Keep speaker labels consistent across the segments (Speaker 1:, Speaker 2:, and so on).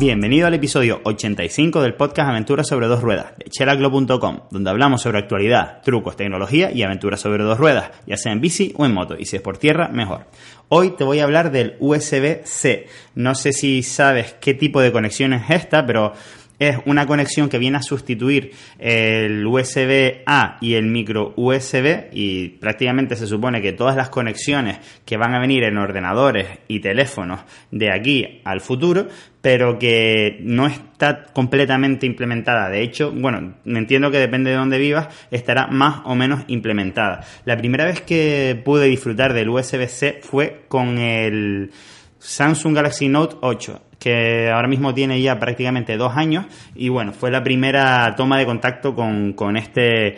Speaker 1: Bienvenido al episodio 85 del podcast Aventuras sobre dos ruedas de chelaglo.com, donde hablamos sobre actualidad, trucos, tecnología y aventuras sobre dos ruedas, ya sea en bici o en moto, y si es por tierra, mejor. Hoy te voy a hablar del USB-C. No sé si sabes qué tipo de conexión es esta, pero es una conexión que viene a sustituir el USB A y el micro USB y prácticamente se supone que todas las conexiones que van a venir en ordenadores y teléfonos de aquí al futuro, pero que no está completamente implementada. De hecho, bueno, entiendo que depende de dónde vivas, estará más o menos implementada. La primera vez que pude disfrutar del USB-C fue con el Samsung Galaxy Note 8 que ahora mismo tiene ya prácticamente dos años y bueno, fue la primera toma de contacto con, con este,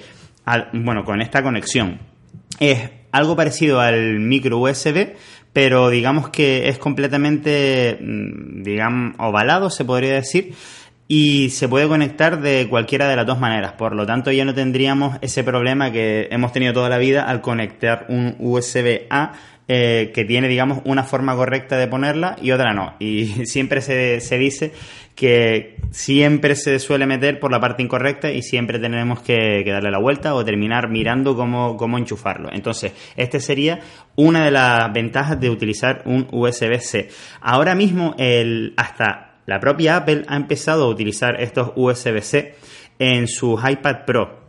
Speaker 1: bueno, con esta conexión. Es algo parecido al micro USB, pero digamos que es completamente, mm, digamos, ovalado, se podría decir, y se puede conectar de cualquiera de las dos maneras. Por lo tanto, ya no tendríamos ese problema que hemos tenido toda la vida al conectar un USB A eh, que tiene, digamos, una forma correcta de ponerla y otra no. Y siempre se, se, dice que siempre se suele meter por la parte incorrecta y siempre tenemos que, darle la vuelta o terminar mirando cómo, cómo enchufarlo. Entonces, este sería una de las ventajas de utilizar un USB-C. Ahora mismo, el, hasta la propia Apple ha empezado a utilizar estos USB-C en sus iPad Pro.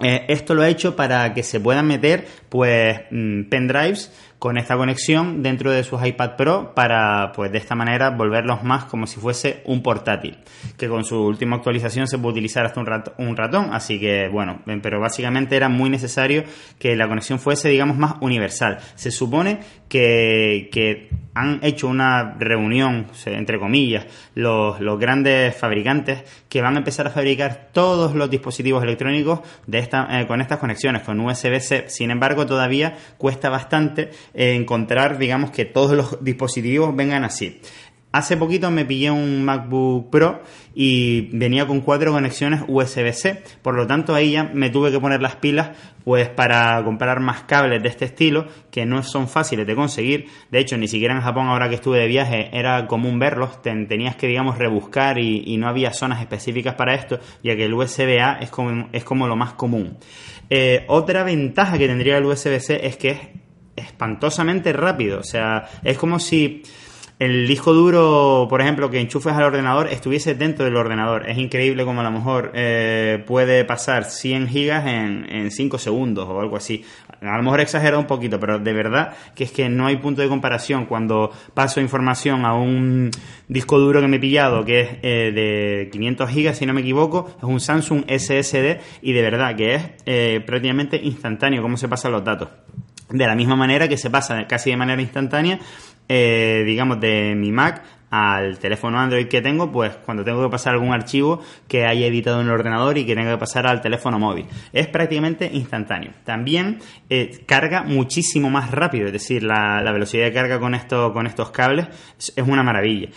Speaker 1: Eh, esto lo ha hecho para que se puedan meter pues mm, pendrives con esta conexión dentro de sus iPad Pro para, pues de esta manera, volverlos más como si fuese un portátil, que con su última actualización se puede utilizar hasta un, ratón, así que bueno, pero básicamente era muy necesario que la conexión fuese, digamos, más universal. Se supone que, han hecho una reunión, entre comillas, los, los, grandes fabricantes que van a empezar a fabricar todos los dispositivos electrónicos de esta, eh, con estas conexiones, con USB-C. Sin embargo, todavía cuesta bastante encontrar, digamos, que todos los dispositivos vengan así. Hace poquito me pillé un MacBook Pro y venía con cuatro conexiones USB-C. Por lo tanto, ahí ya me tuve que poner las pilas pues para comprar más cables de este estilo que no son fáciles de conseguir. De hecho, ni siquiera en Japón ahora que estuve de viaje era común verlos. tenías que, digamos, rebuscar y, no había zonas específicas para esto, ya que el USB-A es como, es como lo más común. Eh, otra ventaja que tendría el USB-C es que es espantosamente rápido. O sea, es como si el disco duro, por ejemplo, que enchufes al ordenador, estuviese dentro del ordenador. Es increíble como a lo mejor eh, puede pasar 100 gigas en, en 5 segundos o algo así. A lo mejor exagera un poquito, pero de verdad que es que no hay punto de comparación cuando paso información a un disco duro que me he pillado, que es eh, de 500 gigas, si no me equivoco, es un Samsung SSD y de verdad que es eh, prácticamente instantáneo cómo se pasan los datos. De la misma manera que se pasa casi de manera instantánea, eh, digamos, de mi Mac al teléfono Android que tengo, pues cuando tengo que pasar algún archivo que haya editado en el ordenador y que tenga que pasar al teléfono móvil. Es prácticamente instantáneo. También eh, carga muchísimo más rápido, es decir, la, velocidad de carga con, con estos cables es, una maravilla.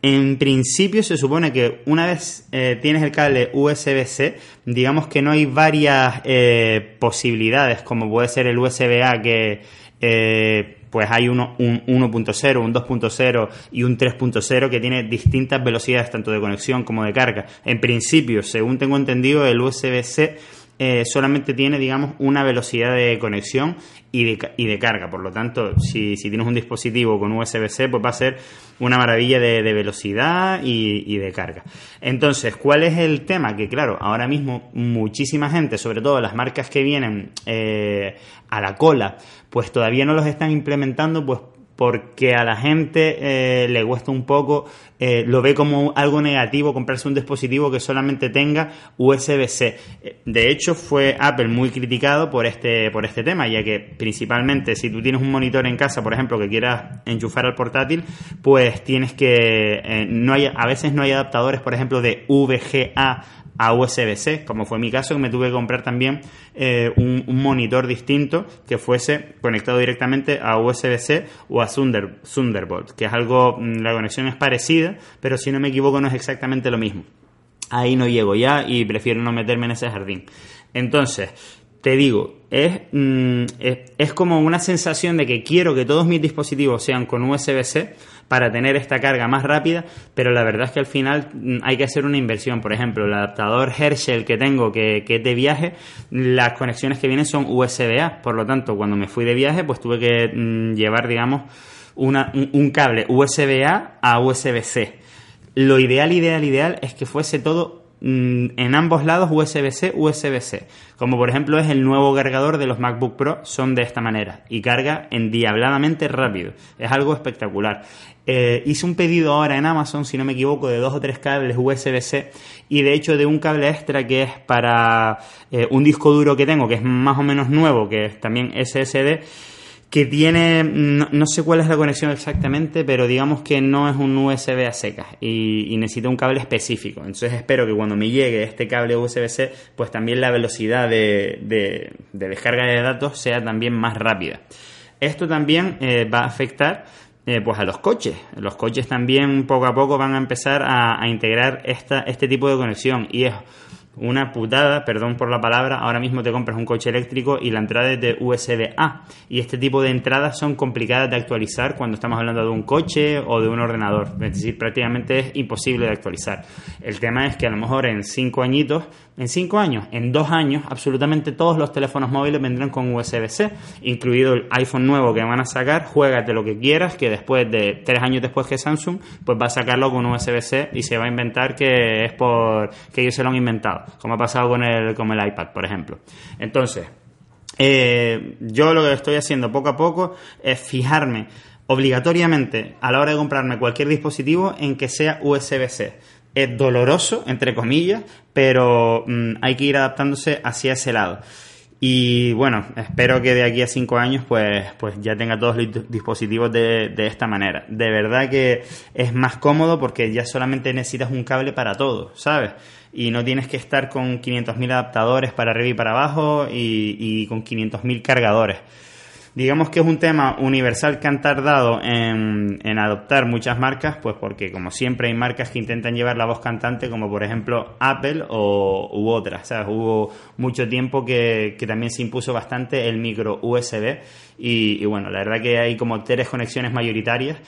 Speaker 1: En principio se supone que una vez eh, tienes el cable USB-C, digamos que no hay varias eh, posibilidades, como puede ser el USB-A que eh, pues hay uno, un 1.0, un 2.0 y un 3.0 que tiene distintas velocidades tanto de conexión como de carga. En principio, según tengo entendido, el USB-C eh, solamente tiene, digamos, una velocidad de conexión y de, y de carga. Por lo tanto, si, si, tienes un dispositivo con USB-C, pues va a ser una maravilla de, velocidad y, de carga. Entonces, ¿cuál es el tema? Que claro, ahora mismo muchísima gente, sobre todo las marcas que vienen eh, a la cola, pues todavía no los están implementando, pues porque a la gente eh, le cuesta un poco, eh, lo ve como algo negativo comprarse un dispositivo que solamente tenga USB-C. Eh, de hecho, fue Apple muy criticado por este, por este tema, ya que principalmente si tú tienes un monitor en casa, por ejemplo, que quieras enchufar al portátil, pues tienes que, no hay, a veces no hay adaptadores, por ejemplo, de VGA a USB-C, como fue mi caso, que me tuve que comprar también eh, un, monitor distinto que fuese conectado directamente a USB-C o a Thunder, Thunderbolt, que es algo, mm, la conexión es parecida, pero si no me equivoco no es exactamente lo mismo. Ahí no llego ya y prefiero no meterme en ese jardín. Entonces, te digo, es, mm, es, es, como una sensación de que quiero que todos mis dispositivos sean con USB-C para tener esta carga más rápida, pero la verdad es que al final mm, hay que hacer una inversión. Por ejemplo, el adaptador Herschel que tengo, que, es de viaje, las conexiones que vienen son USB-A, por lo tanto, cuando me fui de viaje, pues tuve que mm, llevar, digamos, una, un, cable USB-A a USB-C. Lo ideal, ideal, ideal es que fuese todo en ambos lados USB-C, USB-C. Como por ejemplo es el nuevo cargador de los MacBook Pro, son de esta manera y carga endiabladamente rápido. Es algo espectacular. Eh, hice un pedido ahora en Amazon, si no me equivoco, de dos o tres cables USB-C y de hecho de un cable extra que es para eh, un disco duro que tengo, que es más o menos nuevo, que es también SSD que tiene, no, sé cuál es la conexión exactamente, pero digamos que no es un USB a secas y, necesita un cable específico. Entonces espero que cuando me llegue este cable USB-C, pues también la velocidad de, descarga de datos sea también más rápida. Esto también eh, va a afectar eh, pues a los coches. Los coches también poco a poco van a empezar a, a integrar esta, este tipo de conexión y es una putada, perdón por la palabra, ahora mismo te compras un coche eléctrico y la entrada es de USB-A. Y este tipo de entradas son complicadas de actualizar cuando estamos hablando de un coche o de un ordenador. Es decir, prácticamente es imposible de actualizar. El tema es que a lo mejor en cinco añitos, en cinco años, en dos años, absolutamente todos los teléfonos móviles vendrán con USB-C, incluido el iPhone nuevo que van a sacar, juégate lo que quieras, que después de tres años después que Samsung, pues va a sacarlo con USB-C y se va a inventar que es por que ellos se lo han inventado como ha pasado con el, con el iPad, por ejemplo. Entonces, eh, yo lo que estoy haciendo poco a poco es fijarme obligatoriamente a la hora de comprarme cualquier dispositivo en que sea USB-C. Es doloroso, entre comillas, pero mm, hay que ir adaptándose hacia ese lado. Y bueno, espero que de aquí a cinco años pues, pues ya tenga todos los dispositivos de, de, esta manera. De verdad que es más cómodo porque ya solamente necesitas un cable para todo, ¿sabes? Y no tienes que estar con 500.000 adaptadores para arriba y para abajo y, y con 500.000 cargadores digamos que es un tema universal que han tardado en, adoptar muchas marcas, pues porque como siempre hay marcas que intentan llevar la voz cantante, como por ejemplo Apple o, u otras. Hubo mucho tiempo que, también se impuso bastante el micro USB y bueno, la verdad que hay como tres conexiones mayoritarias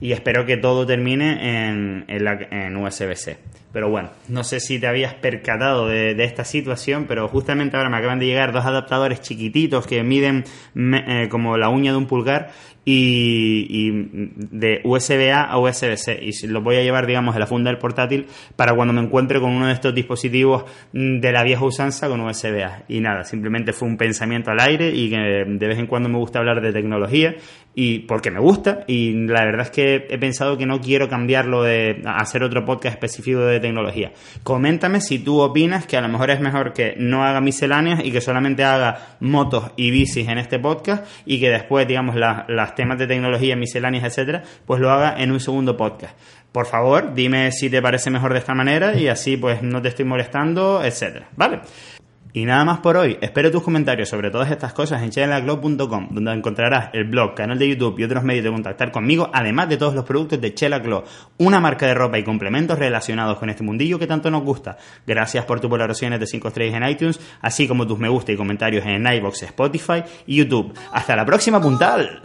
Speaker 1: y espero que todo termine en, en, USB-C. Pero bueno, no sé si te habías percatado de, esta situación, pero justamente ahora me acaban de llegar dos adaptadores chiquititos que miden eh, como la uña de un pulgar y, de USB-A a USB-C y los voy a llevar digamos en la funda del portátil para cuando me encuentre con uno de estos dispositivos de la vieja usanza con USB-A y nada, simplemente fue un pensamiento al aire y que de vez en cuando me gusta hablar de tecnología y porque me gusta. Y la verdad es que he pensado que no quiero cambiarlo de hacer otro podcast específico de tecnología. Coméntame si tú opinas que a lo mejor es mejor que no haga misceláneas y que solamente haga motos y bicis en este podcast y que después digamos las temas de tecnología, misceláneas, etcétera, pues lo haga en un segundo podcast. Por favor, dime si te parece mejor de esta manera y así pues no te estoy molestando, etcétera. ¿Vale? Y nada más por hoy. Espero tus comentarios sobre todas estas cosas en chelaglow.com, donde encontrarás el blog, canal de YouTube y otros medios de contactar conmigo, además de todos los productos de Chela una marca de ropa y complementos relacionados con este mundillo que tanto nos gusta. Gracias por tus valoraciones de 5 estrellas en iTunes, así como tus me gusta y comentarios en iBox, Spotify y YouTube. Hasta la próxima puntal.